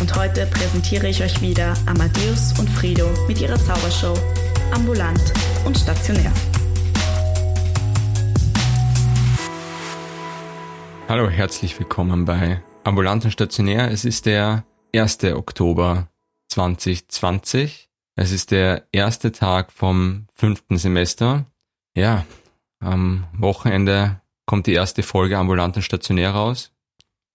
und heute präsentiere ich euch wieder Amadeus und Frido mit ihrer Zaubershow Ambulant und Stationär. Hallo, herzlich willkommen bei Ambulant und Stationär. Es ist der 1. Oktober 2020. Es ist der erste Tag vom fünften Semester. Ja, am Wochenende kommt die erste Folge Ambulant und Stationär raus.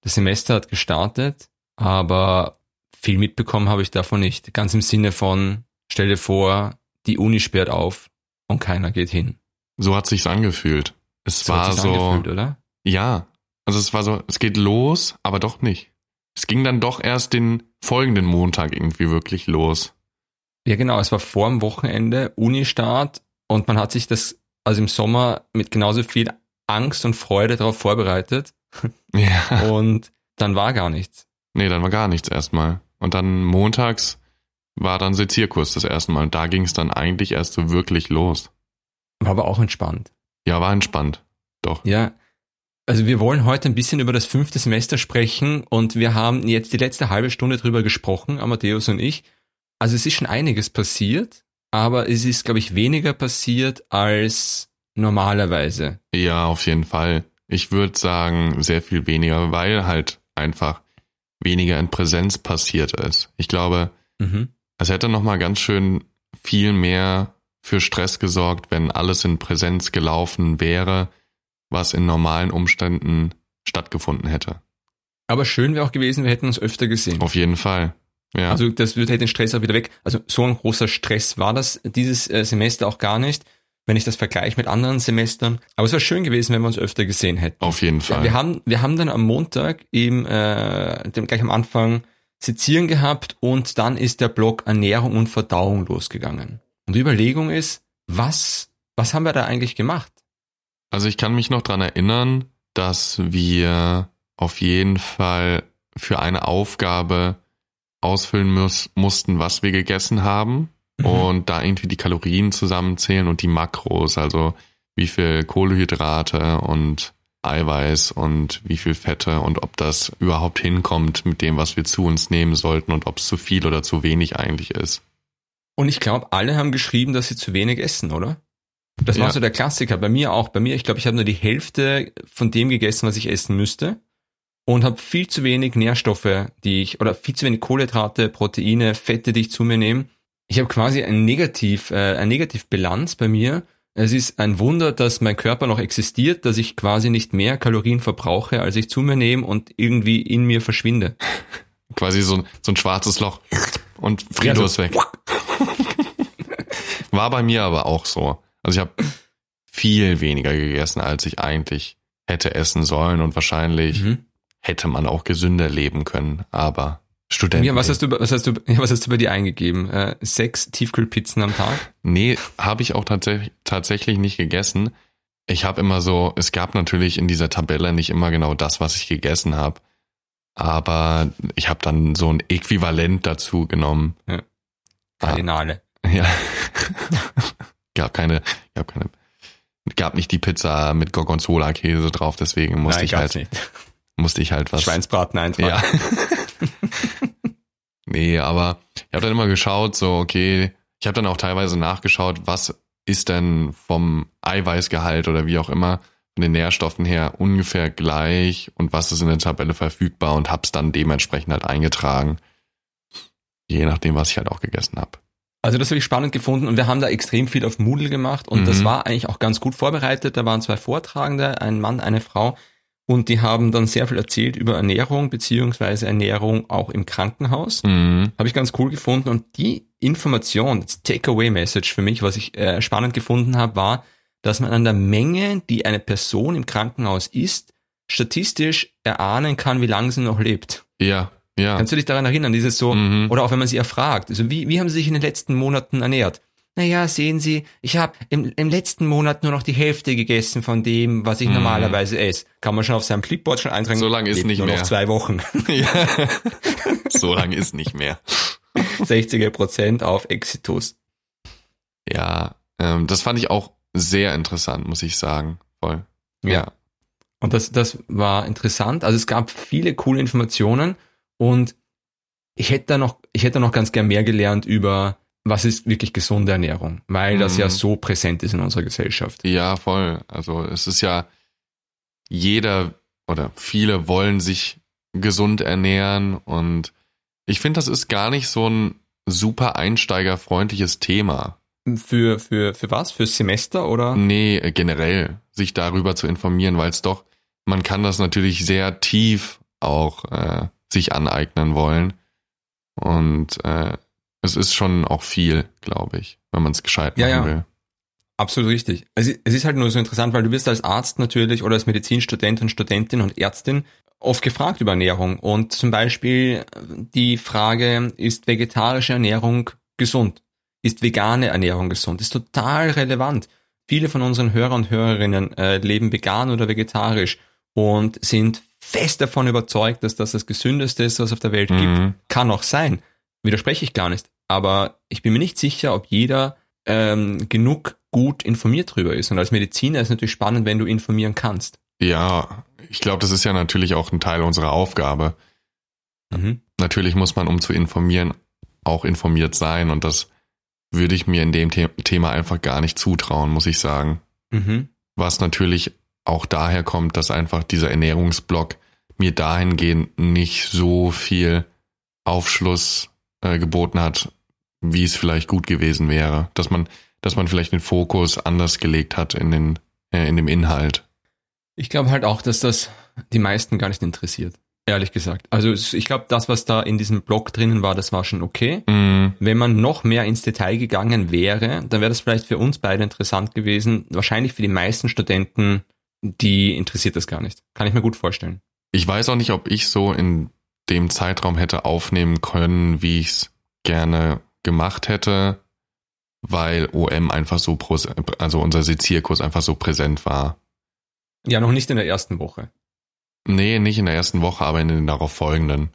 Das Semester hat gestartet, aber viel mitbekommen habe ich davon nicht. Ganz im Sinne von, stell dir vor, die Uni sperrt auf und keiner geht hin. So hat sich's angefühlt. Es So war so, angefühlt, oder? ja, also es war so, es geht los, aber doch nicht. Es ging dann doch erst den folgenden Montag irgendwie wirklich los. Ja, genau. Es war vor dem Wochenende, Unistart und man hat sich das, also im Sommer, mit genauso viel Angst und Freude darauf vorbereitet Ja. und dann war gar nichts. Nee, dann war gar nichts erstmal. Und dann montags war dann Sezierkurs das erste Mal. Und da ging es dann eigentlich erst so wirklich los. War aber auch entspannt. Ja, war entspannt. Doch. Ja. Also wir wollen heute ein bisschen über das fünfte Semester sprechen und wir haben jetzt die letzte halbe Stunde drüber gesprochen, Amadeus und ich. Also es ist schon einiges passiert, aber es ist, glaube ich, weniger passiert als normalerweise. Ja, auf jeden Fall. Ich würde sagen, sehr viel weniger, weil halt einfach weniger in Präsenz passiert ist. Ich glaube, Mhm. es hätte nochmal ganz schön viel mehr für Stress gesorgt, wenn alles in Präsenz gelaufen wäre, was in normalen Umständen stattgefunden hätte. Aber schön wäre auch gewesen, wir hätten uns öfter gesehen. Auf jeden Fall. Ja. Also das würde den Stress auch wieder weg. Also so ein großer Stress war das dieses äh, Semester auch gar nicht, wenn ich das vergleiche mit anderen Semestern. Aber es wäre schön gewesen, wenn wir uns öfter gesehen hätten. auf jeden Fall. wir haben wir haben dann am Montag eben äh, gleich am Anfang Sezieren gehabt und dann ist der Block Ernährung und Verdauung losgegangen. Und die Überlegung ist, was was haben wir da eigentlich gemacht? Also ich kann mich noch dran erinnern, dass wir auf jeden Fall für eine Aufgabe ausfüllen muss, mussten, was wir gegessen haben Mhm. und da irgendwie die Kalorien zusammenzählen und die Makros, also wie viel Kohlenhydrate und Eiweiß und wie viel Fette und ob das überhaupt hinkommt mit dem, was wir zu uns nehmen sollten und ob es zu viel oder zu wenig eigentlich ist. Und ich glaube, alle haben geschrieben, dass sie zu wenig essen, oder? Das war Ja. so der Klassiker. Bei mir auch. Bei mir, ich glaube, ich habe nur die Hälfte von dem gegessen, was ich essen müsste. Und habe viel zu wenig Nährstoffe, die ich, oder viel zu wenig Kohlenhydrate, Proteine, Fette, die ich zu mir nehme. Ich habe quasi ein Negativ, äh, eine Negativbilanz bei mir. Es ist ein Wunder, dass mein Körper noch existiert, dass ich quasi nicht mehr Kalorien verbrauche, als ich zu mir nehme und irgendwie in mir verschwinde. Quasi so, so ein schwarzes Loch und Frido Ja, so- ist weg. War bei mir aber auch so. Also ich habe viel weniger gegessen, als ich eigentlich hätte essen sollen und wahrscheinlich Mhm. hätte man auch gesünder leben können, aber Studenten. Ja, was hast du, was hast du, ja, was hast du bei dir eingegeben? Äh, sechs Tiefkühlpizzen am Tag? Nee, habe ich auch tatsächlich tatsächlich nicht gegessen. Ich habe immer so, es gab natürlich in dieser Tabelle nicht immer genau das, was ich gegessen habe, aber ich habe dann so ein Äquivalent dazu genommen. Ah, Kardinale. Ja. gab keine, gab keine, gab nicht die Pizza mit Gorgonzola-Käse drauf, deswegen musste Nein, ich halt, nicht. musste ich halt was. Schweinsbraten einfach. Ja. nee, aber ich habe dann immer geschaut, so, okay, ich habe dann auch teilweise nachgeschaut, was ist denn vom Eiweißgehalt oder wie auch immer von den Nährstoffen her ungefähr gleich und was ist in der Tabelle verfügbar und hab's dann dementsprechend halt eingetragen. Je nachdem, was ich halt auch gegessen habe. Also das habe ich spannend gefunden und wir haben da extrem viel auf Moodle gemacht und Mhm. das war eigentlich auch ganz gut vorbereitet. Da waren zwei Vortragende, ein Mann, eine Frau und die haben dann sehr viel erzählt über Ernährung beziehungsweise Ernährung auch im Krankenhaus. Mhm. Habe ich ganz cool gefunden und die Information, das Takeaway-Message für mich, was ich äh, spannend gefunden habe, war, dass man an der Menge, die eine Person im Krankenhaus isst, statistisch erahnen kann, wie lange sie noch lebt. Ja, ja. Kannst du dich daran erinnern, dieses so, Mhm. oder auch wenn man sie erfragt, also wie, wie haben sie sich in den letzten Monaten ernährt? Naja, sehen Sie, ich habe im, im letzten Monat nur noch die Hälfte gegessen von dem, was ich Mhm. normalerweise esse. Kann man schon auf seinem Clipboard schon eintragen. So lange ist nicht nur mehr. noch zwei Wochen. ja. so lange ist nicht mehr. 60er Prozent auf Exitus. Ja, ähm, das fand ich auch sehr interessant, muss ich sagen. Voll. Ja. Und das, das war interessant. Also es gab viele coole Informationen und ich hätte da noch, ich hätte da noch ganz gern mehr gelernt über, was ist wirklich gesunde Ernährung, weil das ja Mhm. so präsent ist in unserer Gesellschaft. Ja, voll. Also es ist ja jeder oder viele wollen sich gesund ernähren und ich finde, das ist gar nicht so ein super einsteigerfreundliches Thema. Für, für, für was? Fürs Semester oder? Nee, generell sich darüber zu informieren, weil es doch, man kann das natürlich sehr tief auch äh, sich aneignen wollen. Und äh, es ist schon auch viel, glaube ich, wenn man es gescheit Ja, machen ja. will. Absolut richtig. Es ist, halt nur so interessant, weil du wirst als Arzt natürlich oder als Medizinstudent und Studentin und Ärztin oft gefragt über Ernährung. Und zum Beispiel die Frage, ist vegetarische Ernährung gesund? Ist vegane Ernährung gesund? Ist total relevant. Viele von unseren Hörer und Hörerinnen äh, leben vegan oder vegetarisch und sind fest davon überzeugt, dass das das Gesündeste ist, was es auf der Welt gibt. Mhm. Kann auch sein. Widerspreche ich gar nicht. Aber ich bin mir nicht sicher, ob jeder ähm, genug gut informiert drüber ist. Und als Mediziner ist es natürlich spannend, wenn du informieren kannst. Ja, ich glaube, das ist ja natürlich auch ein Teil unserer Aufgabe. Mhm. Natürlich muss man, um zu informieren, auch informiert sein. Und das würde ich mir in dem The Thema einfach gar nicht zutrauen, muss ich sagen. Mhm. Was natürlich auch daher kommt, dass einfach dieser Ernährungsblock mir dahingehend nicht so viel Aufschluss äh, geboten hat, wie es vielleicht gut gewesen wäre. Dass man, dass man vielleicht den Fokus anders gelegt hat in den, äh, in dem Inhalt. Ich glaube halt auch, dass das die meisten gar nicht interessiert. Ehrlich gesagt. Also ich glaube, das, was da in diesem Blog drinnen war, das war schon okay. Mm, Wenn man noch mehr ins Detail gegangen wäre, dann wäre das vielleicht für uns beide interessant gewesen. Wahrscheinlich für die meisten Studenten, die interessiert das gar nicht. Kann ich mir gut vorstellen. Ich weiß auch nicht, ob ich so in dem Zeitraum hätte aufnehmen können, wie ich es gerne gemacht hätte, weil OM einfach so, also unser Sezierkurs einfach so präsent war. Ja, noch nicht in der ersten Woche. Nee, nicht in der ersten Woche, aber in den darauf folgenden.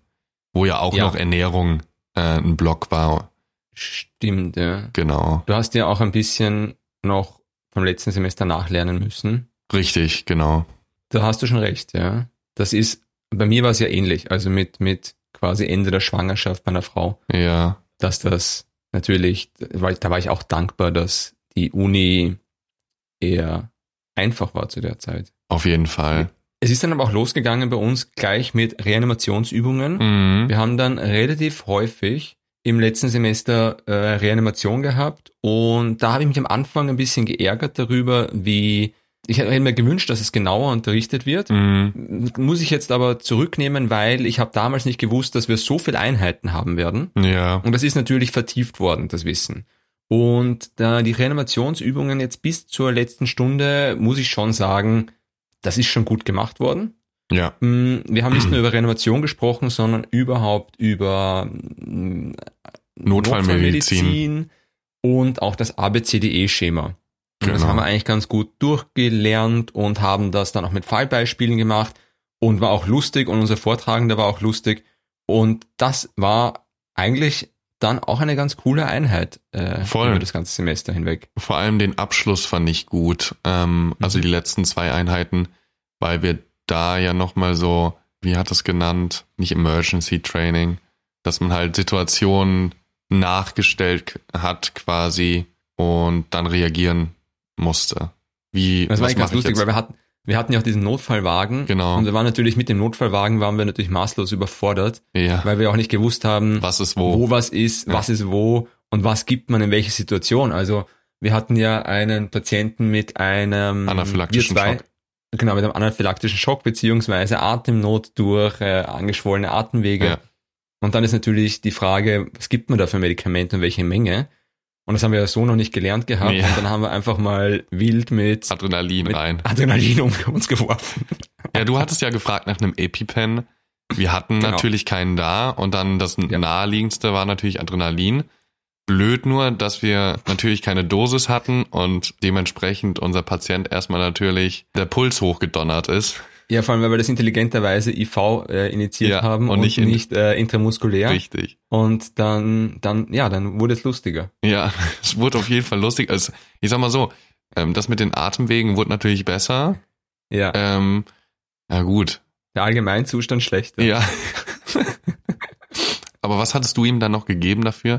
Wo ja auch Ja. noch Ernährung äh, ein Block war. Stimmt, ja. Genau. Du hast ja auch ein bisschen noch vom letzten Semester nachlernen müssen. Richtig, genau. Da hast du schon recht, ja. Das ist, bei mir war es ja ähnlich, also mit, mit quasi Ende der Schwangerschaft bei einer Frau, Ja. dass das natürlich, weil da war ich auch dankbar, dass die Uni eher einfach war zu der Zeit. Auf jeden Fall. Es ist dann aber auch losgegangen bei uns gleich mit Reanimationsübungen. Mhm. Wir haben dann relativ häufig im letzten Semester äh, Reanimation gehabt und da habe ich mich am Anfang ein bisschen geärgert darüber, wie ich hätte mir gewünscht, dass es genauer unterrichtet wird. Mhm. Muss ich jetzt aber zurücknehmen, weil ich habe damals nicht gewusst, dass wir so viele Einheiten haben werden. Ja. Und das ist natürlich vertieft worden, das Wissen. Und da die Reanimationsübungen jetzt bis zur letzten Stunde, muss ich schon sagen, das ist schon gut gemacht worden. Ja. Mm, Wir haben nicht nur über Reanimation gesprochen, sondern überhaupt über mm, Notfallmedizin. Notfallmedizin und auch das ABCDE-Schema. Und Das Genau. haben wir eigentlich ganz gut durchgelernt und haben das dann auch mit Fallbeispielen gemacht und war auch lustig und unser Vortragender war auch lustig. Und das war eigentlich dann auch eine ganz coole Einheit äh, Voll. über das ganze Semester hinweg. Vor allem den Abschluss fand ich gut. Ähm, also Mhm. die letzten zwei Einheiten, weil wir da ja nochmal so, wie hat es genannt, nicht Emergency Training, dass man halt Situationen nachgestellt hat quasi und dann reagieren musste. Wie, Das war ganz lustig, weil wir hatten, wir hatten ja auch diesen Notfallwagen. Genau. Und wir waren natürlich mit dem Notfallwagen waren wir natürlich maßlos überfordert, ja, weil wir auch nicht gewusst haben, was ist wo, wo? was ist, Ja. was ist wo und was gibt man in welche Situation. Also wir hatten ja einen Patienten mit einem Anaphylaktischen zwei, Schock. Genau, mit einem anaphylaktischen Schock beziehungsweise Atemnot durch äh, angeschwollene Atemwege. Ja. Und dann ist natürlich die Frage, was gibt man da für Medikamente und welche Menge? Und das haben wir ja so noch nicht gelernt gehabt. Ja. Und dann haben wir einfach mal wild mit, Adrenalin mit rein. Adrenalin um uns geworfen. Ja, du hattest ja gefragt nach einem EpiPen. Wir hatten Genau. natürlich keinen da und dann das Ja. naheliegendste war natürlich Adrenalin. Blöd nur, dass wir natürlich keine Dosis hatten und dementsprechend unser Patient erstmal natürlich der Puls hochgedonnert ist. Ja, vor allem, weil wir das intelligenterweise IV äh, initiiert Ja, haben und und, nicht nicht, äh, intramuskulär. Richtig. Und dann, dann, ja, dann wurde es lustiger. Ja, es wurde auf jeden Fall lustig. Also, ich sag mal so, ähm, das mit den Atemwegen wurde natürlich besser. Ja, Ähm, ja gut, der Allgemeinzustand schlechter. Ja. Aber was hattest du ihm dann noch gegeben dafür?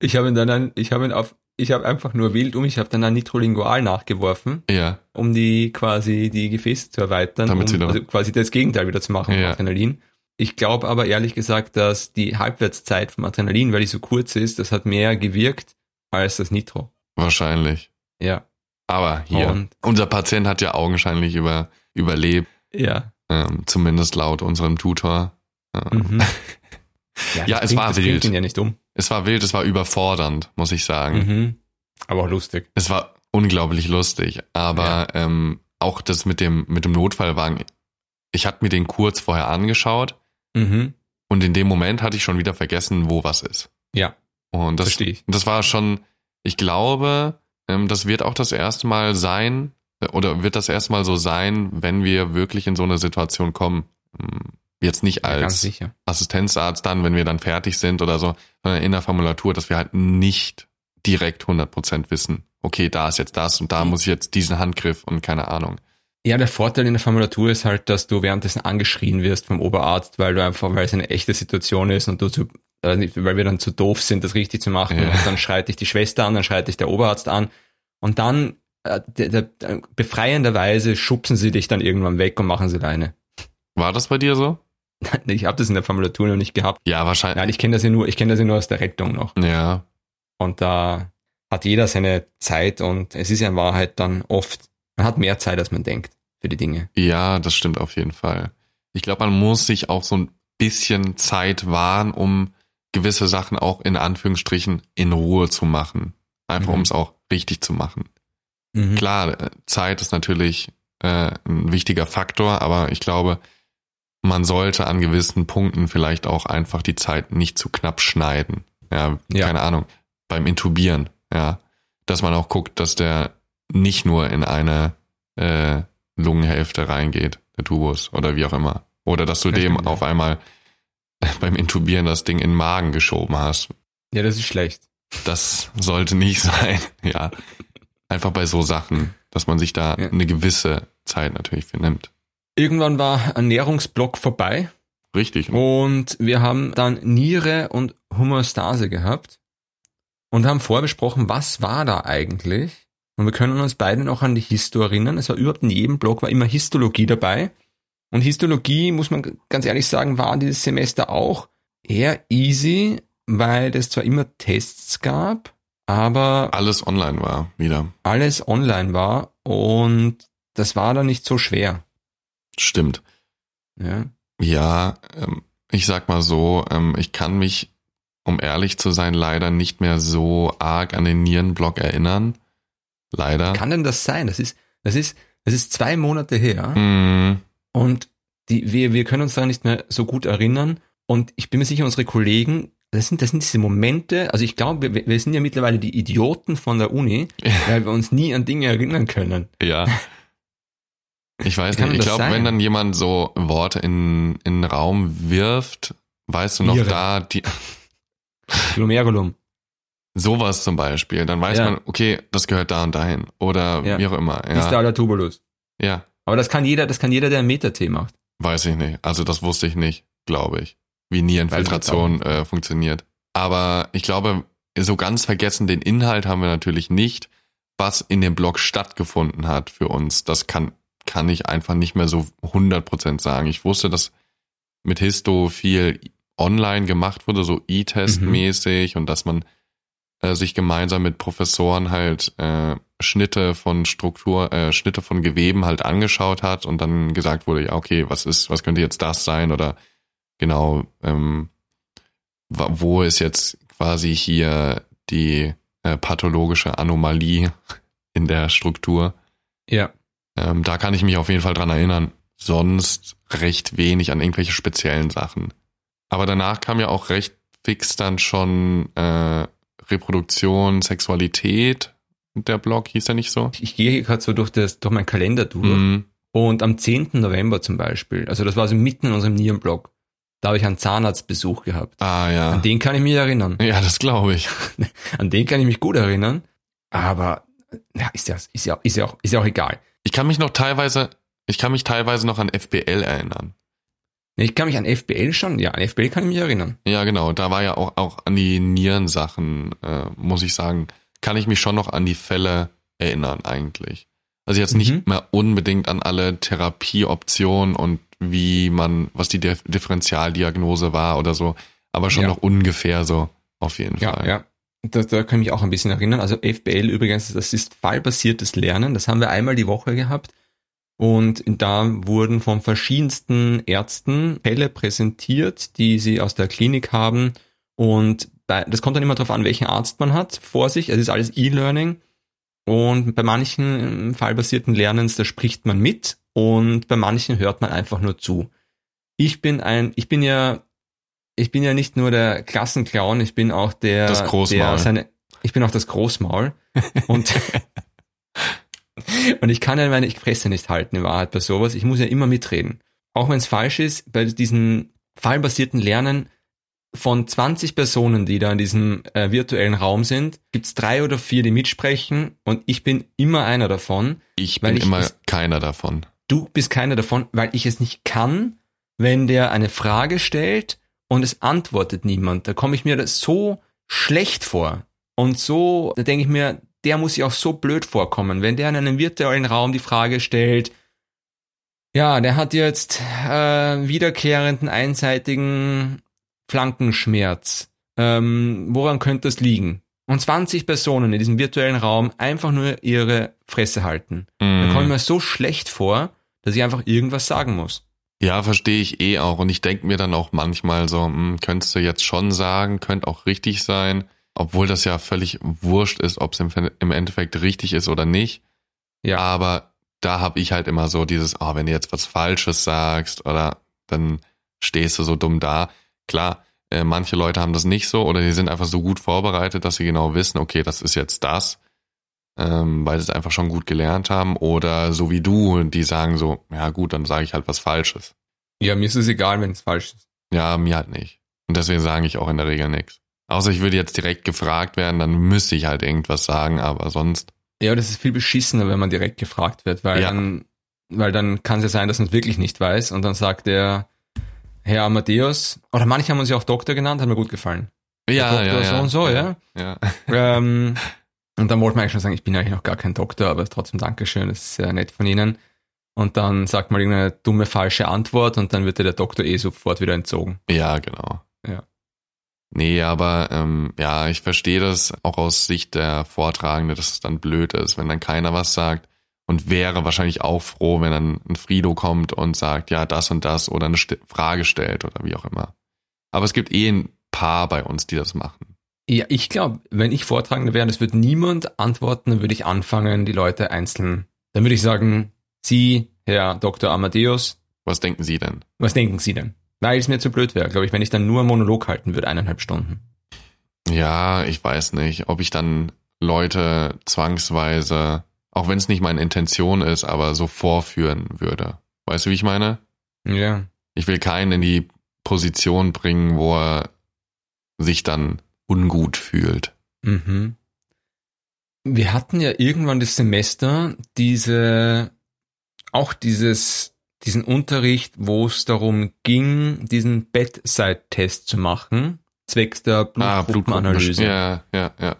Ich habe ihn dann, ich habe ihn auf, ich habe einfach nur wild um, ich habe dann ein Nitrolingual nachgeworfen, Ja. um die quasi die Gefäße zu erweitern, Damit sie um also quasi das Gegenteil wieder zu machen Ja. Adrenalin. Ich glaube aber ehrlich gesagt, dass die Halbwertszeit vom Adrenalin, weil die so kurz ist, das hat mehr gewirkt als das Nitro. Wahrscheinlich. Ja. Aber hier, Und unser Patient hat ja augenscheinlich über, überlebt, ja. ähm, zumindest laut unserem Tutor. Ähm, Mhm. Ja, das es war wild. ja nicht um. Es war wild, es war überfordernd, muss ich sagen. Mhm. Aber auch lustig. Es war unglaublich lustig, aber ähm, auch das mit dem, mit dem Notfallwagen, ich hatte mir den kurz vorher angeschaut Mhm. und in dem Moment hatte ich schon wieder vergessen, wo was ist. Ja, Und das, verstehe ich. das war schon, ich glaube, ähm, das wird auch das erste Mal sein, äh, oder wird das erste Mal so sein, wenn wir wirklich in so eine Situation kommen. Jetzt nicht als. Assistenzarzt dann, wenn wir dann fertig sind oder so, sondern in der Formulatur, dass wir halt nicht direkt 100% wissen, okay, da ist jetzt das und da muss ich jetzt diesen Handgriff und keine Ahnung. Ja, der Vorteil in der Formulatur ist halt, dass du währenddessen angeschrien wirst vom Oberarzt, weil du einfach, weil es eine echte Situation ist und du zu, äh, weil wir dann zu doof sind, das richtig zu machen. Ja. Dann schreit dich die Schwester an, dann schreit dich der Oberarzt an und dann äh, der, der, der, befreienderweise schubsen sie dich dann irgendwann weg und machen sie alleine. War das bei dir so? Ich habe das in der Formulatur noch nicht gehabt. Ja, wahrscheinlich. Nein, ich kenne das ja nur, ich kenne das ja nur aus der Rettung noch. Ja, Und da hat jeder seine Zeit und es ist ja in Wahrheit dann oft, man hat mehr Zeit, als man denkt für die Dinge. ja, das stimmt auf jeden Fall. Ich glaube, man muss sich auch so ein bisschen Zeit wahren, um gewisse Sachen auch in Anführungsstrichen in Ruhe zu machen. Einfach Mhm. um es auch richtig zu machen. Mhm. Klar, äh, Zeit ist natürlich äh, ein wichtiger Faktor, aber ich glaube, man sollte an gewissen Punkten vielleicht auch einfach die Zeit nicht zu knapp schneiden. Ja, Ja. keine Ahnung. Beim Intubieren, ja. Dass man auch guckt, dass der nicht nur in eine äh, Lungenhälfte reingeht, der Tubus oder wie auch immer. Oder dass du Das dem auf einmal beim Intubieren das Ding in den Magen geschoben hast. Ja, das ist schlecht. Das sollte nicht sein, ja. Einfach bei so Sachen, dass man sich da Ja. eine gewisse Zeit natürlich für nimmt. Irgendwann war Ernährungsblock vorbei Richtig. und wir haben dann Niere und Homöostase gehabt und haben vorbesprochen, was war da eigentlich? Und wir können uns beide noch an die Histo erinnern. Es war überhaupt in jedem Block war immer Histologie dabei. Und Histologie, muss man ganz ehrlich sagen, war dieses Semester auch eher easy, weil es zwar immer Tests gab, aber Alles online war wieder. alles online war und das war dann nicht so schwer. Stimmt. Ja. Ja, ähm, ich sag mal so, ähm, ich kann mich, um ehrlich zu sein, leider nicht mehr so arg an den Nierenblock erinnern. Leider. Kann denn das sein? Das ist, das ist, das ist zwei Monate her Mm, und die, wir, wir können uns daran nicht mehr so gut erinnern. Und ich bin mir sicher, unsere Kollegen, das sind, das sind diese Momente, also ich glaube, wir, wir sind ja mittlerweile die Idioten von der Uni, weil wir uns nie an Dinge erinnern können. ja. Ich weiß nicht, ich glaube, wenn dann jemand so Worte in, in den Raum wirft, weißt du noch Niere. da, die, Glomerulum. sowas zum Beispiel, dann weiß Ja. man, okay, das gehört da und dahin. Oder Ja. wie auch immer. Ja, Distaler Tubulus. ja, Aber das kann jeder, das kann jeder, der einen Meter-T macht. weiß ich nicht. Also das wusste ich nicht, glaube ich, wie Nierenfiltration äh, funktioniert. Aber ich glaube, so ganz vergessen den Inhalt haben wir natürlich nicht. Was in dem Blog stattgefunden hat für uns, das kann, kann ich einfach nicht mehr so 100% sagen. Ich wusste, dass mit Histo viel online gemacht wurde, so E-Test-mäßig und dass man äh, sich gemeinsam mit Professoren halt äh, Schnitte von Struktur, äh, Schnitte von Geweben halt angeschaut hat und dann gesagt wurde, ja, okay, was ist, was könnte jetzt das sein oder genau, ähm, wo ist jetzt quasi hier die äh, pathologische Anomalie in der Struktur? Ja. Ähm, da kann ich mich auf jeden Fall dran erinnern. Sonst recht wenig an irgendwelche speziellen Sachen. Aber danach kam ja auch recht fix dann schon äh, Reproduktion, Sexualität. Der Blog hieß er nicht so? Ich, ich gehe hier gerade so durch, das, durch meinen Kalender durch. Mhm. Und am 10. November zum Beispiel, also das war so mitten in unserem Nierenblock, da habe ich einen Zahnarztbesuch gehabt. Ah ja. An den kann ich mich erinnern. Ja, das glaube ich. An den kann ich mich gut erinnern. Aber ja, ist ja, ist ja, ist ja auch, ist ja auch egal. Ich kann mich noch teilweise, ich kann mich teilweise noch an FBL erinnern. Ich kann mich an FBL schon, ja, an FBL kann ich mich erinnern. Ja, genau. Da war ja auch, auch an die Nierensachen, äh, muss ich sagen, kann ich mich schon noch an die Fälle erinnern eigentlich. Also jetzt nicht Mhm. mehr unbedingt an alle Therapieoptionen und wie man, was die Dif- Differentialdiagnose war oder so, aber schon Ja. noch ungefähr so auf jeden Ja, Fall. ja. Da, da kann ich mich auch ein bisschen erinnern. Also FBL übrigens, das ist fallbasiertes Lernen. Das haben wir einmal die Woche gehabt. Und da wurden von verschiedensten Ärzten Fälle präsentiert, die sie aus der Klinik haben. Und bei, das kommt dann immer darauf an, welchen Arzt man hat vor sich. Es ist alles E-Learning. Und bei manchen ähm, fallbasierten Lernens, da spricht man mit und bei manchen hört man einfach nur zu. Ich bin ein, ich bin ja, ich bin ja nicht nur der Klassenclown, ich bin auch der, Das Großmaul. der seine, ich bin auch das Großmaul und und ich kann ja meine Fresse nicht halten in Wahrheit bei sowas. Ich muss ja immer mitreden. Auch wenn es falsch ist, bei diesen fallbasierten Lernen von 20 Personen, die da in diesem äh, virtuellen Raum sind, gibt's drei oder vier, die mitsprechen und ich bin immer einer davon. Ich bin ich immer es- keiner davon. Du bist keiner davon, weil ich es nicht kann, wenn der eine Frage stellt und es antwortet niemand. Da komme ich mir so schlecht vor. Und so, da denke ich mir, der muss sich auch so blöd vorkommen, wenn der in einem virtuellen Raum die Frage stellt, ja, der hat jetzt äh, wiederkehrenden einseitigen Flankenschmerz. Ähm, woran könnte das liegen? Und 20 Personen in diesem virtuellen Raum einfach nur ihre Fresse halten. Da komme ich Mhm. mir so schlecht vor, dass ich einfach irgendwas sagen muss. Ja, verstehe ich eh auch. Und ich denke mir dann auch manchmal so, hm, könntest du jetzt schon sagen, könnte auch richtig sein, obwohl das ja völlig wurscht ist, ob es im, im Endeffekt richtig ist oder nicht. Ja. Aber da habe ich halt immer so dieses, oh, wenn du jetzt was Falsches sagst oder dann stehst du so dumm da. Klar, äh, manche Leute haben das nicht so oder die sind einfach so gut vorbereitet, dass sie genau wissen, okay, das ist jetzt das, ähm, weil sie es einfach schon gut gelernt haben. Oder so wie du, die sagen so, ja gut, dann sage ich halt was Falsches. Ja, mir ist es egal, wenn es falsch ist. Ja, mir halt nicht. Und deswegen sage ich auch in der Regel nichts. Außer ich würde jetzt direkt gefragt werden, dann müsste ich halt irgendwas sagen, aber sonst. Ja, das ist viel beschissener, wenn man direkt gefragt wird, weil Ja. dann, weil dann kann es ja sein, dass man es wirklich nicht weiß und dann sagt der Herr Amadeus, oder manche haben uns ja auch Doktor genannt, hat mir gut gefallen. Ja, Doktor ja, ja. so und so, ja. Ja. ähm, und dann wollte man eigentlich schon sagen, ich bin eigentlich noch gar kein Doktor, aber trotzdem Dankeschön, das ist sehr nett von Ihnen. Und dann sagt man irgendeine dumme falsche Antwort und dann wird dir der Doktor eh sofort wieder entzogen. Ja, genau. Ja. Nee, aber ähm, ja, ich verstehe das auch aus Sicht der Vortragende, dass es dann blöd ist, wenn dann keiner was sagt und wäre wahrscheinlich auch froh, wenn dann ein Frido kommt und sagt, ja, das und das oder eine Frage stellt oder wie auch immer. Aber es gibt eh ein paar bei uns, die das machen. Ja, ich glaube, wenn ich Vortragender wäre, das wird niemand antworten, dann würde ich anfangen, die Leute einzeln. Dann würde ich sagen, Sie, Herr Dr. Amadeus, Was denken Sie denn? was denken Sie denn? Weil es mir zu blöd wäre, glaube ich, wenn ich dann nur einen Monolog halten würde, eineinhalb Stunden. Ja, ich weiß nicht, ob ich dann Leute zwangsweise, auch wenn es nicht meine Intention ist, aber so vorführen würde. Weißt du, wie ich meine? Ja. Ich will keinen in die Position bringen, wo er sich dann ungut fühlt. Mhm. Wir hatten ja irgendwann das Semester diese, auch dieses, diesen Unterricht, wo es darum ging, diesen Bedside-Test zu machen, zwecks der Blutgruppenanalyse. Ja, ja, ja.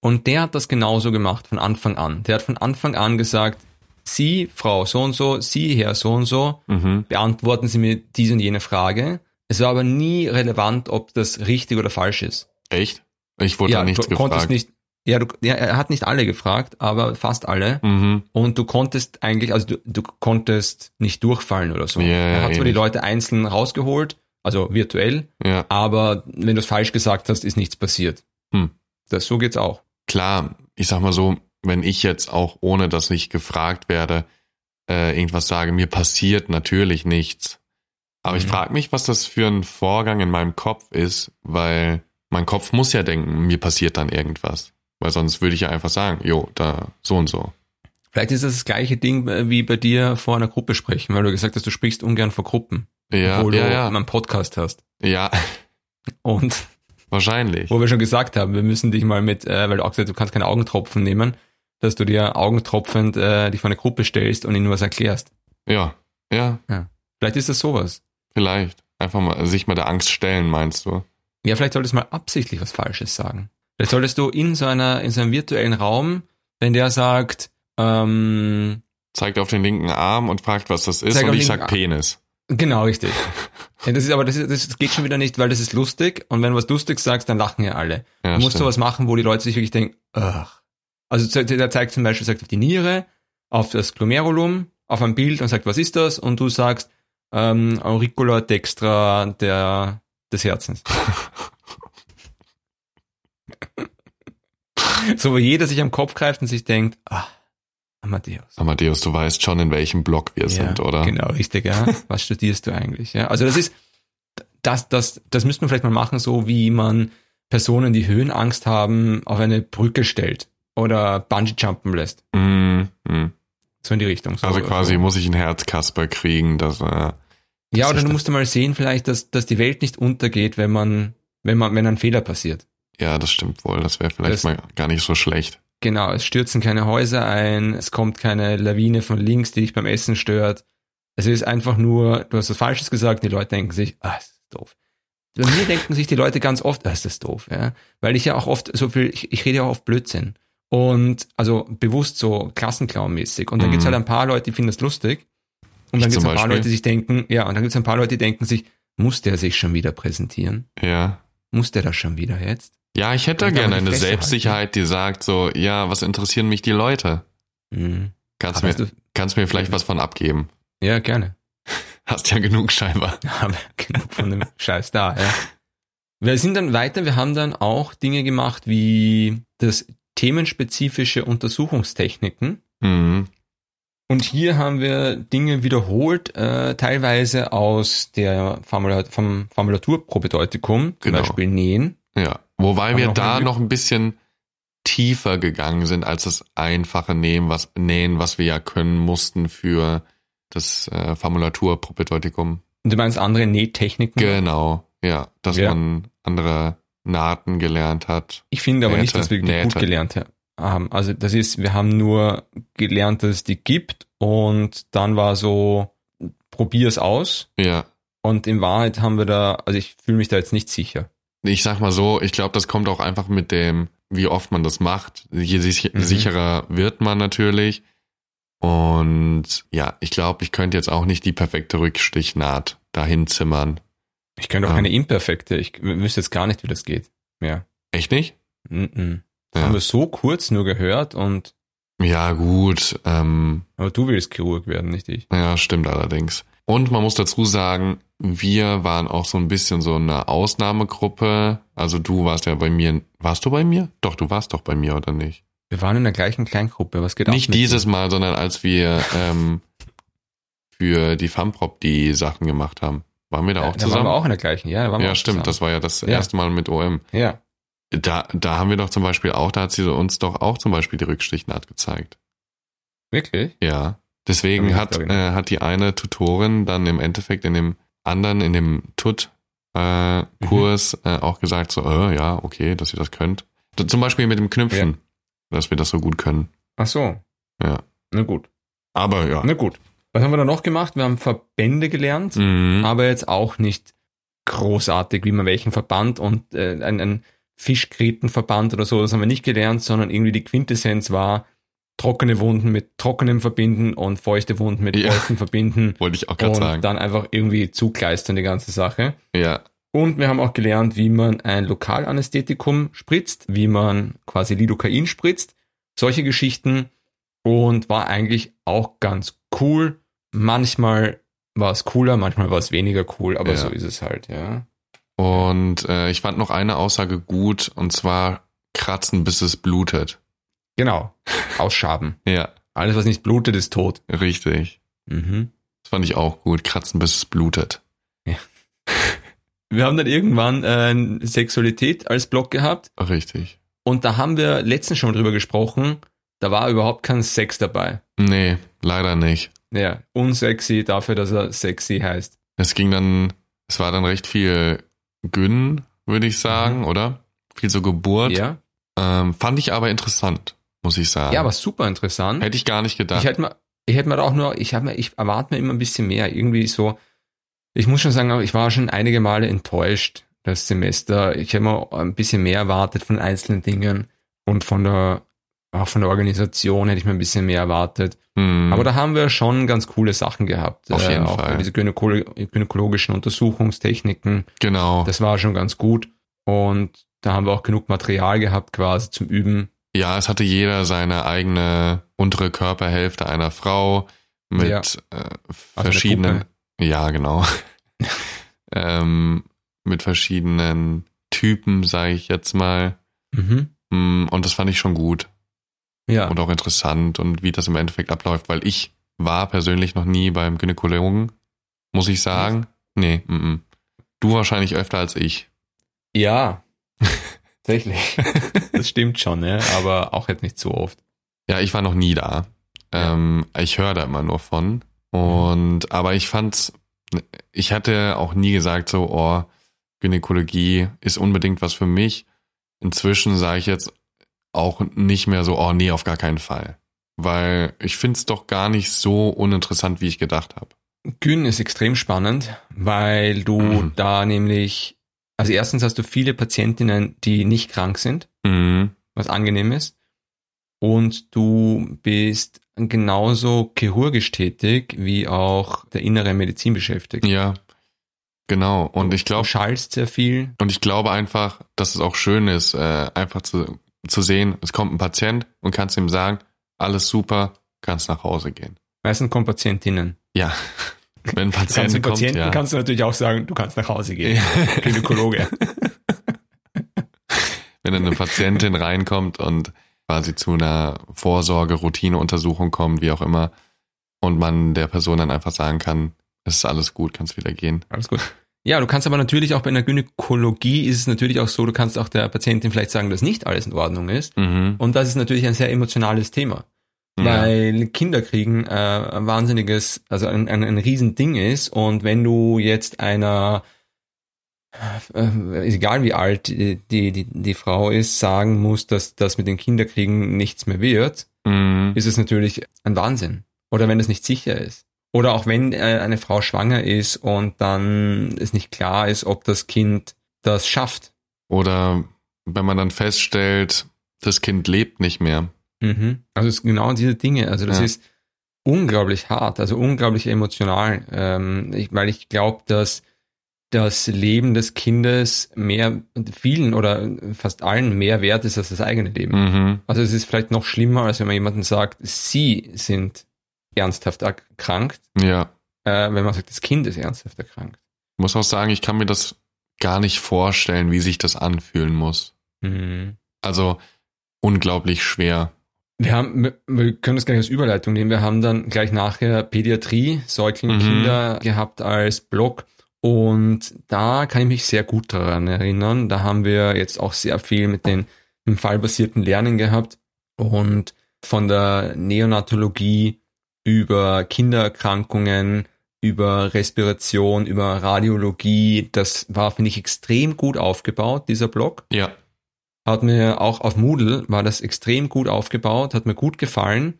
Und der hat das genauso gemacht von Anfang an. Der hat von Anfang an gesagt, Sie, Frau so und so, Sie, Herr so und so, Mhm. beantworten Sie mir diese und jene Frage. Es war aber nie relevant, ob das richtig oder falsch ist. Echt? Ich wurde da nichts du konntest gefragt. nicht, ja, du, ja, er hat nicht alle gefragt, aber fast alle. Mhm. Und du konntest eigentlich, also du, du konntest nicht durchfallen oder so. Ja, er hat zwar die. Leute einzeln rausgeholt, also virtuell, Ja, aber wenn du es falsch gesagt hast, ist nichts passiert. Hm. Das, so geht's auch. klar, ich sag mal so, wenn ich jetzt auch, ohne dass ich gefragt werde, äh, irgendwas sage, mir passiert natürlich nichts. Aber ich Mhm. frage mich, was das für ein Vorgang in meinem Kopf ist, weil mein Kopf muss ja denken, mir passiert dann irgendwas. Weil sonst würde ich ja einfach sagen, jo, da so und so. Vielleicht ist das das gleiche Ding äh, wie bei dir vor einer Gruppe sprechen, weil du gesagt hast, du sprichst ungern vor Gruppen, Ja, obwohl ja, du ja. einen Podcast hast. Ja, Und wahrscheinlich. wo wir schon gesagt haben, wir müssen dich mal mit, äh, weil du auch gesagt hast, du kannst keine Augentropfen nehmen, dass du dir augentropfend äh, dich vor eine Gruppe stellst und ihnen was erklärst. Ja, ja, Vielleicht ist das sowas. Vielleicht. Einfach mal sich mal der Angst stellen, meinst du? Ja, vielleicht solltest du mal absichtlich was Falsches sagen. Vielleicht solltest du in so einer, in so einem virtuellen Raum, wenn der sagt, ähm, Zeigt auf den linken Arm und fragt, was das ist und ich sag Arm. Penis. genau richtig. ja, das ist aber das, ist, das geht schon wieder nicht, weil das ist lustig und wenn du was Lustiges sagst, dann lachen ja alle. Ja, du musst stimmt. sowas machen, wo die Leute sich wirklich denken, ach. Also der zeigt zum Beispiel, sagt auf die Niere, auf das Glomerulum, auf ein Bild und sagt, was ist das? Und du sagst, ähm, Auricular dextra der, des Herzens. so, wo jeder sich am Kopf greift und sich denkt, ah, Amadeus. Amadeus, du weißt schon, in welchem Block wir sind, oder? Genau, richtig, ja. Was studierst du eigentlich? Ja, also das ist, das, das, das müsste man vielleicht mal machen, so wie man Personen, die Höhenangst haben, auf eine Brücke stellt oder Bungee-Jumpen lässt. Mm, mm. So in die Richtung. So, Also quasi so. muss ich ein Herzkasper kriegen, dass äh, Ja, oder du musst mal sehen, vielleicht, dass, dass die Welt nicht untergeht, wenn man, wenn man, wenn ein Fehler passiert. ja, das stimmt wohl. Das wäre vielleicht Das- mal gar nicht so schlecht. Genau, es stürzen keine Häuser ein, es kommt keine Lawine von links, die dich beim Essen stört. Es ist einfach nur, du hast was Falsches gesagt, die Leute denken sich, ah, ist das doof. Bei mir denken sich die Leute ganz oft, ah, ist das doof, ja. Weil ich ja auch oft so viel, ich, ich rede ja auch oft Blödsinn. Und also bewusst so Klassenclown-mäßig. Und dann Mhm. gibt's halt ein paar Leute, die finden das lustig. Und dann gibt's zum ein paar Beispiel. Leute, die sich denken, ja, und dann gibt's ein paar Leute, die denken sich, muss der sich schon wieder präsentieren? Ja. Muss der das schon wieder jetzt? Ja, ich hätte dann gerne eine Fresse Selbstsicherheit, die sagt so, ja, was interessieren mich die Leute? Hm. Kannst Aber mir, du, kannst mir vielleicht was von abgeben. ja, gerne. Hast ja genug scheinbar. haben wir genug von dem Scheiß da, ja. Wir sind dann weiter, wir haben dann auch Dinge gemacht wie das themenspezifische Untersuchungstechniken. Mhm. Und hier haben wir Dinge wiederholt, äh, teilweise aus der Formula vom Formulaturprobedeutikum, zum Genau. Beispiel Nähen. Ja. Wobei Haben wir noch da noch ein bisschen tiefer gegangen sind als das einfache Nähen, was, Nähen, was wir ja können mussten für das äh, Formulaturpropedeutikum. Und du meinst andere Nähtechniken? Genau, ja. Dass Ja. man andere Nahten gelernt hat. Ich finde aber nicht, Nähte, dass wir die gut Nähte. gelernt ha- haben. Also das ist, wir haben nur gelernt, dass es die gibt und dann war so, probier's aus. Ja. Und in Wahrheit haben wir da, also ich fühle mich da jetzt nicht sicher. Ich sag mal so, ich glaube, das kommt auch einfach mit dem, wie oft man das macht. Je sich, Mhm. sicherer wird man natürlich. Und ja, ich glaube, ich könnte jetzt auch nicht die perfekte Rückstichnaht dahin zimmern. Ich könnte auch Ja. keine imperfekte, ich wüsste jetzt gar nicht, wie das geht. Ja. Echt nicht? Mhm. Ja. Haben wir so kurz nur gehört und, Ja, gut. Ähm, aber du willst Chirurg werden, nicht ich. ja, stimmt allerdings. Und man muss dazu sagen, wir waren auch so ein bisschen so eine Ausnahmegruppe. Also du warst ja bei mir. Warst du bei mir? Doch, du warst doch bei mir, oder nicht? Wir waren in der gleichen Kleingruppe, was geht ab Nicht dieses Mal, sondern als wir ähm, für die FAMPROP die Sachen gemacht haben. Waren wir da dir? auch Da waren zusammen? wir auch in der gleichen, ja. Da waren wir ja, auch stimmt. Das zusammen. war ja das Ja. erste Mal mit OM. Ja, Da, da haben wir doch zum Beispiel auch, da hat sie uns doch auch zum Beispiel die Rückstichnaht gezeigt. wirklich? Ja. Deswegen hat, äh, hat die eine Tutorin dann im Endeffekt in dem anderen, in dem TUT-Kurs Mhm. äh, auch gesagt, so, äh, ja, okay, dass ihr das könnt. Da, zum Beispiel mit dem Knüpfen, dass wir das so gut können. Ach so. Ja. Na gut. Aber ja. Na gut. Was haben wir da noch gemacht? Wir haben Verbände gelernt. Mhm. aber jetzt auch nicht großartig, wie man welchen Verband und äh, ein, ein Fischgrätenverband oder so, das haben wir nicht gelernt, sondern irgendwie die Quintessenz war, trockene Wunden mit trockenem verbinden und feuchte Wunden mit Ja. feuchten verbinden Wollte ich auch gerade und sagen. dann einfach irgendwie zugleistern die ganze Sache. Ja. Und wir haben auch gelernt, wie man ein Lokalanästhetikum spritzt, wie man quasi Lidocain spritzt, solche Geschichten und war eigentlich auch ganz cool. Manchmal war es cooler, manchmal war es weniger cool, aber Ja. so ist es halt, ja. Und äh, ich fand noch eine Aussage gut, und zwar kratzen, bis es blutet. Genau. Ausschaben. Ja, Alles, was nicht blutet, ist tot. richtig. Mhm. Das fand ich auch gut. Kratzen, bis es blutet. Wir haben dann irgendwann äh, Sexualität als Block gehabt Richtig. und da haben wir letztens schon drüber gesprochen, da war überhaupt kein Sex dabei. Nee, leider nicht. Ja, unsexy dafür, dass er sexy heißt. Es ging dann, es war dann recht viel Gyn, würde ich sagen, oder? Viel so Geburt. Mhm. Ja. Ähm, fand ich aber interessant, muss ich sagen. Ja, aber super interessant. Hätte ich gar nicht gedacht. Ich hätte mir, ich hätte mir auch nur, ich habe mir, ich erwarte mir immer ein bisschen mehr. Irgendwie so, Ich muss schon sagen, ich war schon einige Male enttäuscht, das Semester. Ich habe mir ein bisschen mehr erwartet von einzelnen Dingen und von der, auch von der Organisation hätte ich mir ein bisschen mehr erwartet. Hm. Aber da haben wir schon ganz coole Sachen gehabt. Auf jeden äh, auch Fall. Diese gynäkolo gynäkologischen Untersuchungstechniken, genau. das war schon ganz gut. Und da haben wir auch genug Material gehabt quasi zum Üben. Ja, es hatte jeder seine eigene untere Körperhälfte einer Frau mit Ja. äh, Also verschiedenen. Puppe. Ja, genau. ähm, mit verschiedenen Typen, sage ich jetzt mal. Mhm. Mm, Und das fand ich schon gut Ja. und auch interessant und wie das im Endeffekt abläuft, weil ich war persönlich noch nie beim Gynäkologen, muss ich sagen. Nee, mm, mm. du wahrscheinlich öfter als ich. Ja. Tatsächlich. das stimmt schon, ne? aber auch jetzt nicht so oft. Ja, ich war noch nie da. Ja. Ähm, ich höre da immer nur von. Und aber ich fand's, ich hatte auch nie gesagt, so, oh, Gynäkologie ist unbedingt was für mich. Inzwischen sage ich jetzt auch nicht mehr so, oh nee, auf gar keinen Fall. Weil ich find's doch gar nicht so uninteressant, wie ich gedacht habe. Gyn ist extrem spannend, weil du Mhm. da nämlich, also erstens hast du viele Patientinnen, die nicht krank sind, Mhm. was angenehm ist. Und du bist genauso chirurgisch tätig, wie auch der innere Medizin beschäftigt. Ja, genau. Und ich Du glaube, schallst sehr viel. und ich glaube einfach, dass es auch schön ist, äh, einfach zu, zu sehen, es kommt ein Patient und kannst ihm sagen, alles super, kannst nach Hause gehen. Meistens kommen Patientinnen. Ja, wenn ein Du kannst kommt, Patienten ja. kannst du natürlich auch sagen, du kannst nach Hause gehen. Gynäkologe. wenn dann eine Patientin reinkommt und quasi zu einer Vorsorge, Routineuntersuchung kommt, wie auch immer, und man der Person dann einfach sagen kann, es ist alles gut, kannst wieder gehen. Alles gut. Ja, du kannst aber natürlich auch bei einer Gynäkologie ist es natürlich auch so, du kannst auch der Patientin vielleicht sagen, dass nicht alles in Ordnung ist. Mhm. Und das ist natürlich ein sehr emotionales Thema. Ja. Weil Kinderkriegen äh, ein wahnsinniges, also ein, ein, ein Riesending ist. Und wenn du jetzt einer, äh, egal wie alt die, die, die, die Frau ist, sagen musst, dass das mit den Kinderkriegen nichts mehr wird, Mhm. ist es natürlich ein Wahnsinn. Oder wenn es nicht sicher ist. Oder auch wenn äh, eine Frau schwanger ist und dann es nicht klar ist, ob das Kind das schafft. Oder wenn man dann feststellt, das Kind lebt nicht mehr. Mhm. Also es ist genau diese Dinge. Also das Ja. ist unglaublich hart, also unglaublich emotional, ähm, ich, weil ich glaube, dass das Leben des Kindes mehr vielen oder fast allen mehr wert ist als das eigene Leben. Mhm. Also es ist vielleicht noch schlimmer, als wenn man jemandem sagt, sie sind ernsthaft erkrankt, Ja. äh, wenn man sagt, das Kind ist ernsthaft erkrankt. Ich muss auch sagen, ich kann mir das gar nicht vorstellen, wie sich das anfühlen muss. Mhm. Also unglaublich schwer. Wir haben, wir- können das gleich als Überleitung nehmen. Wir haben dann gleich nachher Pädiatrie, Säuglinge, Mhm. Kinder gehabt als Blog. Und da kann ich mich sehr gut daran erinnern. Da haben wir jetzt auch sehr viel mit den mit dem fallbasierten Lernen gehabt und von der Neonatologie über Kindererkrankungen, über Respiration, über Radiologie. Das war, finde ich, extrem gut aufgebaut, dieser Blog Ja. hat mir auch auf Moodle war das extrem gut aufgebaut, hat mir gut gefallen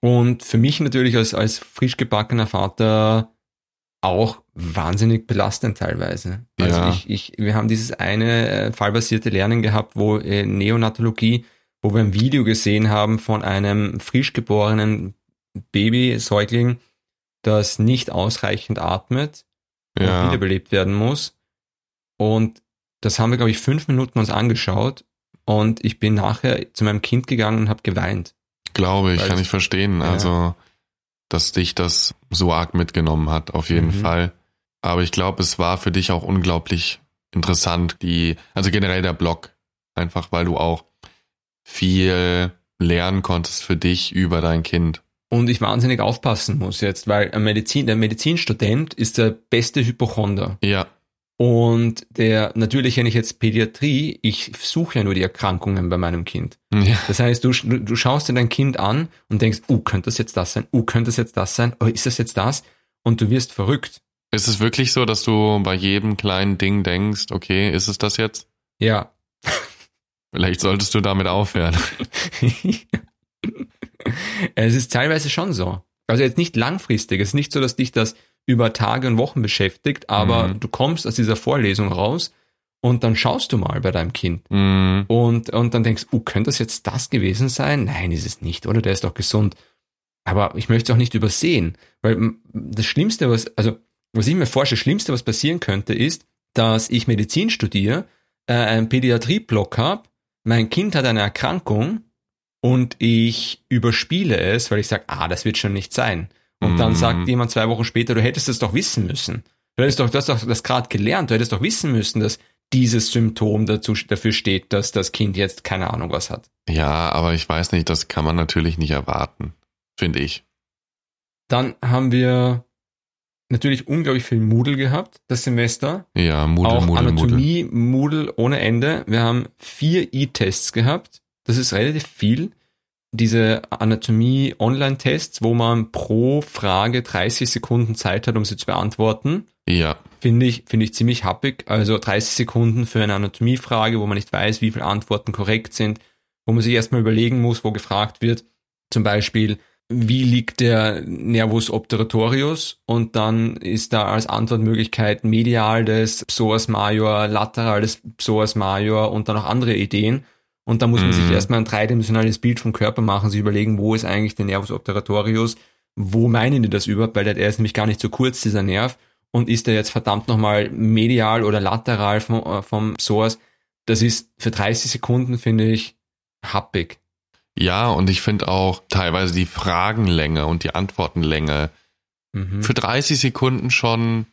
und für mich natürlich als, als frisch gebackener Vater auch wahnsinnig belastend teilweise. Also Ja. ich, ich, wir haben dieses eine äh, fallbasierte Lernen gehabt, wo äh, Neonatologie, wo wir ein Video gesehen haben von einem frisch geborenen Baby, Säugling, das nicht ausreichend atmet und Ja. wiederbelebt werden muss. Und das haben wir, glaube ich, fünf Minuten uns angeschaut und ich bin nachher zu meinem Kind gegangen und habe geweint. Glaube ich, Weil kann ich verstehen. Ja. Also, dass dich das so arg mitgenommen hat, auf jeden Mhm. Fall. Aber ich glaube, es war für dich auch unglaublich interessant, die, also generell der Blog. Einfach weil du auch viel lernen konntest für dich über dein Kind. Und ich wahnsinnig aufpassen muss jetzt, weil ein Medizin, der Medizinstudent ist der beste Hypochonder. Ja, Und der, natürlich, wenn ich jetzt Pädiatrie, ich suche ja nur die Erkrankungen bei meinem Kind. ja, Das heißt, du, du schaust dir dein Kind an und denkst, uh, könnte das jetzt das sein? Uh, könnte das jetzt das sein? Oh, ist das jetzt das? Und du wirst verrückt. Ist es wirklich so, dass du bei jedem kleinen Ding denkst, okay, ist es das jetzt? Ja, Vielleicht solltest du damit aufhören. es ist teilweise schon so. Also jetzt nicht langfristig. Es ist nicht so, dass dich das über Tage und Wochen beschäftigt, aber Mhm. du kommst aus dieser Vorlesung raus und dann schaust du mal bei deinem Kind Mhm. und, und dann denkst, oh, könnte das jetzt das gewesen sein? Nein, ist es nicht, oder? Der ist doch gesund. Aber ich möchte es auch nicht übersehen, weil das Schlimmste, was, also, was ich mir vorstelle, das Schlimmste, was passieren könnte, ist, dass ich Medizin studiere, äh, einen Pädiatrieblock habe, mein Kind hat eine Erkrankung und ich überspiele es, weil ich sage, ah, das wird schon nicht sein. Und dann Mhm. sagt jemand zwei Wochen später, du hättest es doch wissen müssen. Du hättest doch, du hast doch das gerade gelernt, du hättest doch wissen müssen, dass dieses Symptom dazu, dafür steht, dass das Kind jetzt keine Ahnung was hat. Ja, aber ich weiß nicht, das kann man natürlich nicht erwarten, finde ich. Dann haben wir natürlich unglaublich viel Moodle gehabt, das Semester. Ja, Moodle, auch Moodle, Moodle. Anatomie, Moodle ohne Ende. Wir haben vier E-Tests gehabt. Das ist relativ viel. Diese Anatomie-Online-Tests, wo man pro Frage 30 Sekunden Zeit hat, um sie zu beantworten, Ja, finde ich, finde ich ziemlich happig. Also 30 Sekunden für eine Anatomiefrage, wo man nicht weiß, wie viele Antworten korrekt sind, wo man sich erstmal überlegen muss, wo gefragt wird. Zum Beispiel, wie liegt der Nervus obturatorius? Und dann ist da als Antwortmöglichkeit medial des Psoas major, lateral des Psoas major und dann noch andere Ideen. Und da muss man sich Mhm. erstmal ein dreidimensionales Bild vom Körper machen, sich überlegen, wo ist eigentlich der Nervus obturatorius? Wo meinen die das überhaupt? Weil der ist nämlich gar nicht so kurz, dieser Nerv. Und ist der jetzt verdammt nochmal medial oder lateral vom, äh, vom Psoas? Das ist für 30 Sekunden, finde ich, happig. ja, und ich finde auch teilweise die Fragenlänge und die Antwortenlänge Mhm. für 30 Sekunden schon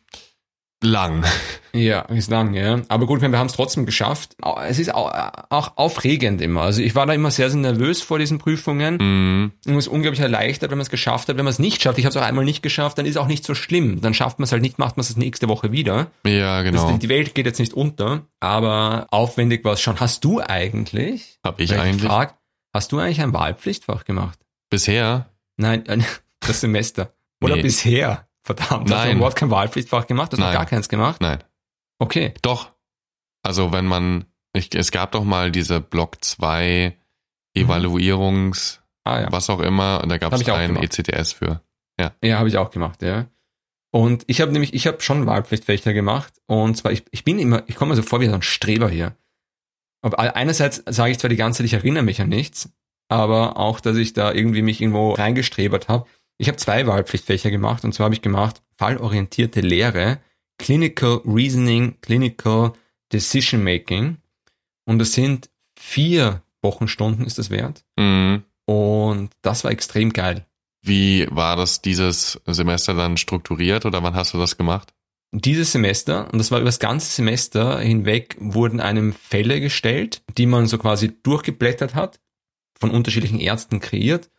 lang. Ja, ist lang, ja. Aber gut, wir haben es trotzdem geschafft. Es ist au- auch aufregend immer. Also ich war da immer sehr, sehr nervös vor diesen Prüfungen. Mhm. Und es ist unglaublich erleichtert, wenn man es geschafft hat. Wenn man es nicht schafft, ich habe es auch einmal nicht geschafft, dann ist es auch nicht so schlimm. Dann schafft man es halt nicht, macht man es nächste Woche wieder. Ja, genau. Das, die Welt geht jetzt nicht unter, aber aufwendig war es schon. Hast du eigentlich, Hab ich eigentlich frag, hast du eigentlich ein Wahlpflichtfach gemacht? bisher? Nein, das Semester. Oder Nee. bisher. Verdammt, hast du Nein. überhaupt kein Wahlpflichtfach gemacht? Hast du Nein. gar keins gemacht? Nein. Okay. Doch. Also wenn man, ich, es gab doch mal diese Block 2 Evaluierungs, Ah ja. was auch immer, und da gab es einen. ECTS für. Ja, habe ich auch gemacht, ja. Und ich habe nämlich, ich habe schon Wahlpflichtfächer gemacht. Und zwar, ich, ich bin immer, ich komme mir so vor wie so ein Streber hier. Aber einerseits sage ich zwar die ganze Zeit, ich erinnere mich an nichts, aber auch, dass ich da irgendwie mich irgendwo reingestrebert habe. Ich habe zwei Wahlpflichtfächer gemacht und zwar habe ich gemacht fallorientierte Lehre, Clinical Reasoning, Clinical Decision Making. Und das sind vier Wochenstunden ist das wert. Mhm. Und das war extrem geil. Wie war das dieses Semester dann strukturiert oder wann hast du das gemacht? Dieses Semester, und das war über das ganze Semester hinweg, wurden einem Fälle gestellt, die man so quasi durchgeblättert hat, von unterschiedlichen Ärzten kreiert.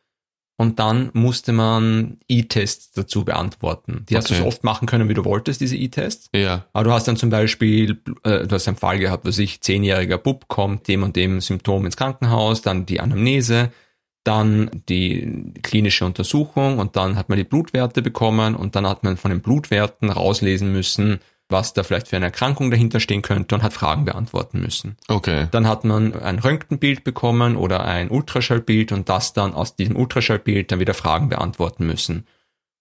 Und dann musste man E-Tests dazu beantworten. Die hast du Okay. so oft machen können, wie du wolltest, diese E-Tests. Ja. Aber du hast dann zum Beispiel, äh, du hast einen Fall gehabt, was ich, zehnjähriger Bub kommt, dem und dem Symptom ins Krankenhaus, dann die Anamnese, dann die klinische Untersuchung und dann hat man die Blutwerte bekommen und dann hat man von den Blutwerten rauslesen müssen, was da vielleicht für eine Erkrankung dahinter stehen könnte und hat Fragen beantworten müssen. Okay. Dann hat man ein Röntgenbild bekommen oder ein Ultraschallbild und das dann aus diesem Ultraschallbild dann wieder Fragen beantworten müssen.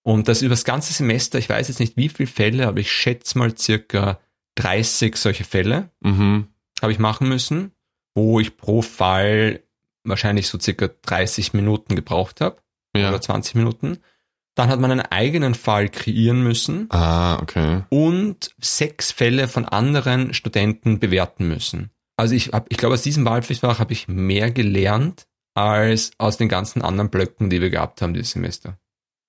Und das über das ganze Semester, ich weiß jetzt nicht wie viele Fälle, aber ich schätze mal circa 30 solche Fälle Mhm. habe ich machen müssen, wo ich pro Fall wahrscheinlich so circa 30 Minuten gebraucht habe Ja. oder 20 Minuten. Dann hat man einen eigenen Fall kreieren müssen Ah, okay. und sechs Fälle von anderen Studenten bewerten müssen. Also ich, hab, ich glaube, aus diesem Wahlpflichtfach habe ich mehr gelernt als aus den ganzen anderen Blöcken, die wir gehabt haben dieses Semester.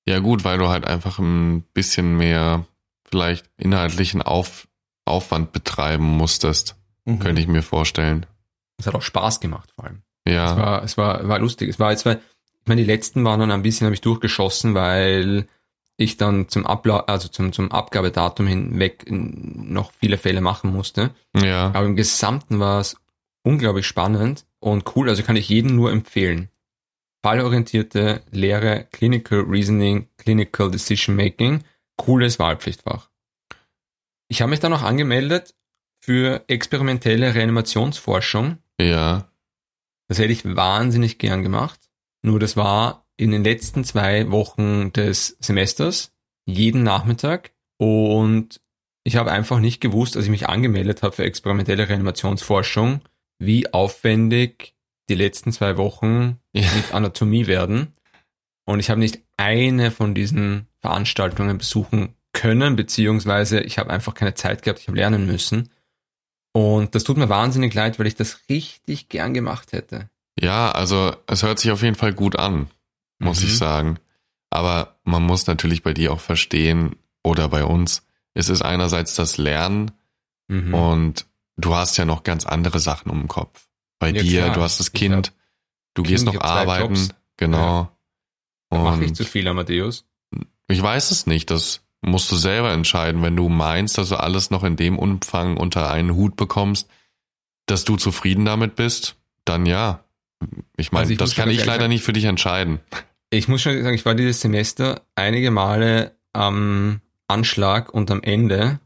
Ja gut, weil du halt einfach ein bisschen mehr vielleicht inhaltlichen Auf, Aufwand betreiben musstest, könnte ich mir vorstellen. Es hat auch Spaß gemacht vor allem. Es Ja. war, es war, war lustig. Es war jetzt, weil, ich meine, die letzten waren dann ein bisschen, habe ich durchgeschossen, weil ich dann zum Abla also zum, zum Abgabedatum hinweg noch viele Fälle machen musste. Ja. Aber im Gesamten war es unglaublich spannend und cool. Also kann ich jedem nur empfehlen. Fallorientierte Lehre, Clinical Reasoning, Clinical Decision Making, cooles Wahlpflichtfach. Ich habe mich dann noch angemeldet für experimentelle Reanimationsforschung. Ja. Das hätte ich wahnsinnig gern gemacht. Nur das war in den letzten zwei Wochen des Semesters jeden Nachmittag Und ich habe einfach nicht gewusst, als ich mich angemeldet habe für experimentelle Reanimationsforschung, wie aufwendig die letzten zwei Wochen Ja. mit Anatomie werden. Und ich habe nicht eine von diesen Veranstaltungen besuchen können, beziehungsweise ich habe einfach keine Zeit gehabt, ich habe lernen müssen. Und das tut mir wahnsinnig leid, weil ich das richtig gern gemacht hätte. Ja, also es hört sich auf jeden Fall gut an, muss Mhm. ich sagen. Aber man muss natürlich bei dir auch verstehen oder bei uns, es ist einerseits das Lernen Mhm. und du hast ja noch ganz andere Sachen um den Kopf. Bei Ja, dir, klar. du hast das Kind, du Kind, gehst noch arbeiten, genau. Mache ich zu viel, Amadeus? ich weiß es nicht, das musst du selber entscheiden. Wenn du meinst, dass du alles noch in dem Umfang unter einen Hut bekommst, dass du zufrieden damit bist, dann ja. Ich meine, Also das kann ich leider sagen- nicht für dich entscheiden. Ich muss schon sagen, ich war dieses Semester einige Male am Anschlag und am Ende.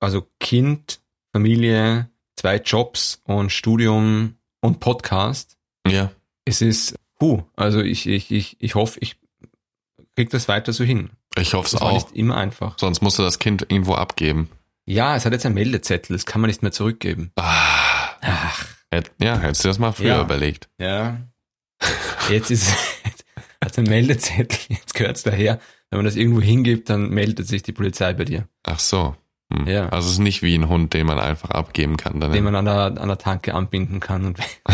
Also Kind, Familie, zwei Jobs und Studium und Podcast. Ja. Es ist, puh, also ich, ich, ich, ich hoffe, ich krieg das weiter so hin. Ich hoffe es auch. nicht immer einfach. Sonst musst du das Kind irgendwo abgeben. Ja, es hat jetzt ein Meldezettel, das kann man nicht mehr zurückgeben. Ah, Ach, ja, hättest du das mal früher Ja. überlegt. ja. Jetzt ist, hat ein Meldezettel, jetzt gehört's daher. Wenn man das irgendwo hingibt, dann meldet sich die Polizei bei dir. Ach so. Hm. Ja. Also es ist nicht wie ein Hund, den man einfach abgeben kann. Dann den man an der, an der Tanke anbinden kann. Und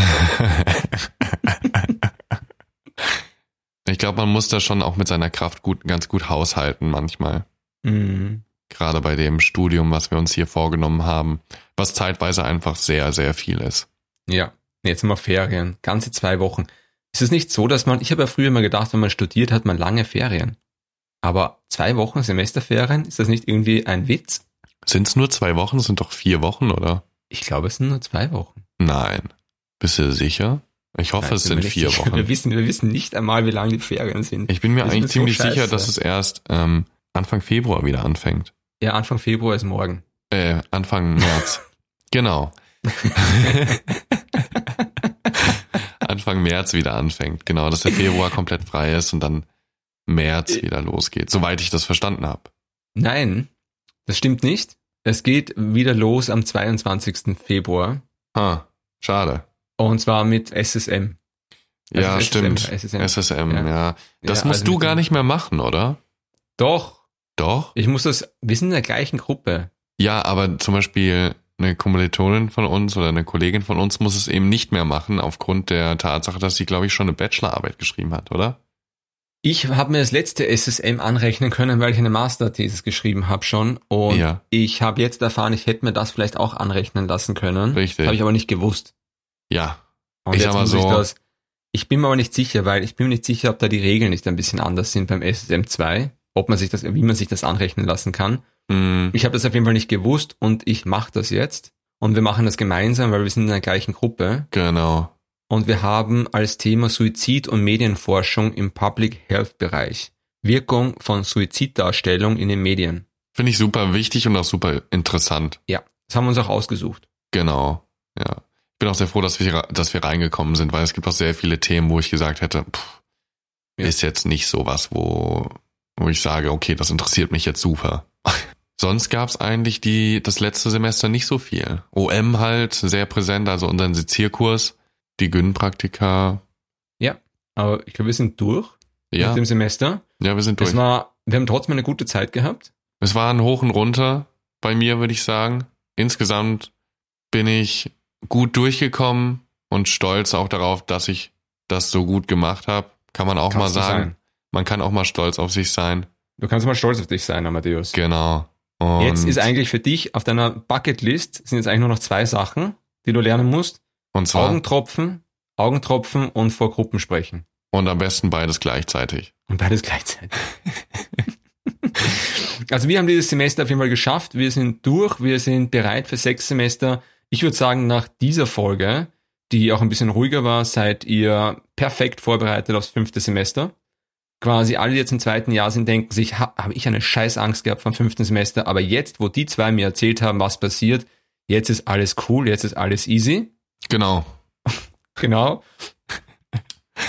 ich glaube, man muss da schon auch mit seiner Kraft gut, ganz gut haushalten manchmal. Mhm. Gerade bei dem Studium, was wir uns hier vorgenommen haben, was zeitweise einfach sehr, sehr viel ist. Ja, jetzt haben wir Ferien, ganze zwei Wochen. Ist es nicht so, dass man, ich habe ja früher immer gedacht, wenn man studiert, hat man lange Ferien. Aber zwei Wochen Semesterferien, ist das nicht irgendwie ein Witz? Sind es nur zwei Wochen? Sind doch vier Wochen, oder? Ich glaube, es sind nur zwei Wochen. Nein. Bist du sicher? Ich hoffe, Nein, es sind vier sicher. Wochen. Wir wissen, wir wissen nicht einmal, wie lange die Ferien sind. Ich bin mir Das eigentlich mir so ziemlich sicher, dass es erst ähm, Anfang Februar wieder anfängt. Ja, Anfang Februar ist morgen. Äh, Anfang März. genau. Anfang März wieder anfängt. Genau, dass der Februar komplett frei ist und dann März wieder losgeht. Soweit ich das verstanden habe. Nein, das stimmt nicht. Es geht wieder los am 22. Februar. Ah, schade. Und zwar mit SSM. Also ja, SSM, stimmt. SSM. SSM, ja. Ja. Das Ja, musst also du gar nicht mehr machen, oder? Doch, Doch? ich muss das, wir sind in der gleichen Gruppe. Ja, aber zum Beispiel eine Kommilitonin von uns oder eine Kollegin von uns muss es eben nicht mehr machen, aufgrund der Tatsache, dass sie, glaube ich, schon eine Bachelorarbeit geschrieben hat, oder? Ich habe mir das letzte SSM anrechnen können, weil ich eine Masterthesis geschrieben habe schon. Und Ja. ich habe jetzt erfahren, ich hätte mir das vielleicht auch anrechnen lassen können. Richtig. Habe ich aber nicht gewusst. Ja. Und Ich jetzt muss ich so- das. Ich bin mir aber nicht sicher, weil ich bin mir nicht sicher, ob da die Regeln nicht ein bisschen anders sind beim SSM 2, ob man sich das, wie man sich das anrechnen lassen kann. Hm, Ich habe das auf jeden Fall nicht gewusst und ich mache das jetzt. Und wir machen das gemeinsam, weil wir sind in der gleichen Gruppe. genau. Und wir haben als Thema Suizid und Medienforschung im Public Health Bereich. Wirkung von Suiziddarstellung in den Medien. Finde ich super wichtig und auch super interessant. Ja, das haben wir uns auch ausgesucht. Genau. Ja. Ich bin auch sehr froh, dass wir, dass wir reingekommen sind, weil es gibt auch sehr viele Themen, wo ich gesagt hätte, pff, Ja. ist jetzt nicht so was, wo, wo ich sage, okay, das interessiert mich jetzt super. Sonst gab es eigentlich die, das letzte Semester nicht so viel. OM halt sehr präsent, also unseren Sezierkurs, die Gyn-Praktika. Ja, aber ich glaube, wir sind durch Ja, mit dem Semester. ja, wir sind durch. Es war, wir haben trotzdem eine gute Zeit gehabt. Es war ein Hoch und Runter bei mir, würde ich sagen. Insgesamt bin ich gut durchgekommen und stolz auch darauf, dass ich das so gut gemacht habe. Kann man auch Kannst mal sagen. sein. Man kann auch mal stolz auf sich sein. Du kannst mal stolz auf dich sein, Amadeus. Genau. Und Jetzt ist eigentlich für dich auf deiner Bucketlist sind jetzt eigentlich nur noch zwei Sachen, die du lernen musst. und zwar Augentropfen, Augentropfen und vor Gruppen sprechen. und am besten beides gleichzeitig. Und beides gleichzeitig. also wir haben dieses Semester auf jeden Fall geschafft. Wir sind durch. Wir sind bereit für sechs Semester. Ich würde sagen, nach dieser Folge, die auch ein bisschen ruhiger war, seid ihr perfekt vorbereitet aufs fünfte Semester. Quasi alle, die jetzt im zweiten Jahr sind, denken sich, ha, habe ich eine scheiß Angst gehabt vom fünften Semester. Aber jetzt, wo die zwei mir erzählt haben, was passiert, jetzt ist alles cool, jetzt ist alles easy. Genau. Genau.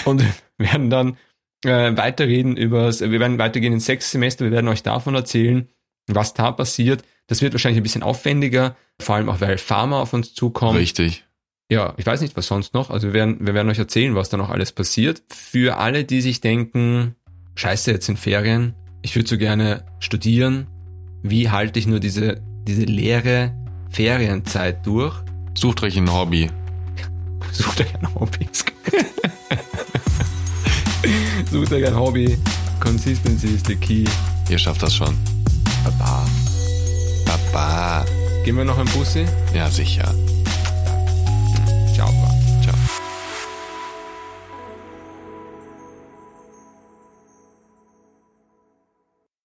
Und wir werden dann äh, weiterreden über, wir werden weitergehen ins sechste Semester, wir werden euch davon erzählen, was da passiert. Das wird wahrscheinlich ein bisschen aufwendiger, vor allem auch, weil Pharma auf uns zukommt. Richtig. Ja, ich weiß nicht, was sonst noch. Also wir werden, wir werden euch erzählen, was da noch alles passiert. Für alle, die sich denken, scheiße, jetzt sind Ferien, ich würde so gerne studieren. Wie halte ich nur diese, diese leere Ferienzeit durch? Sucht euch ein Hobby. Sucht euch ein Hobby. Sucht euch ein Hobby. Consistency is the key. Ihr schafft das schon. Baba. Baba. Gehen wir noch ein Bussi? Ja, sicher.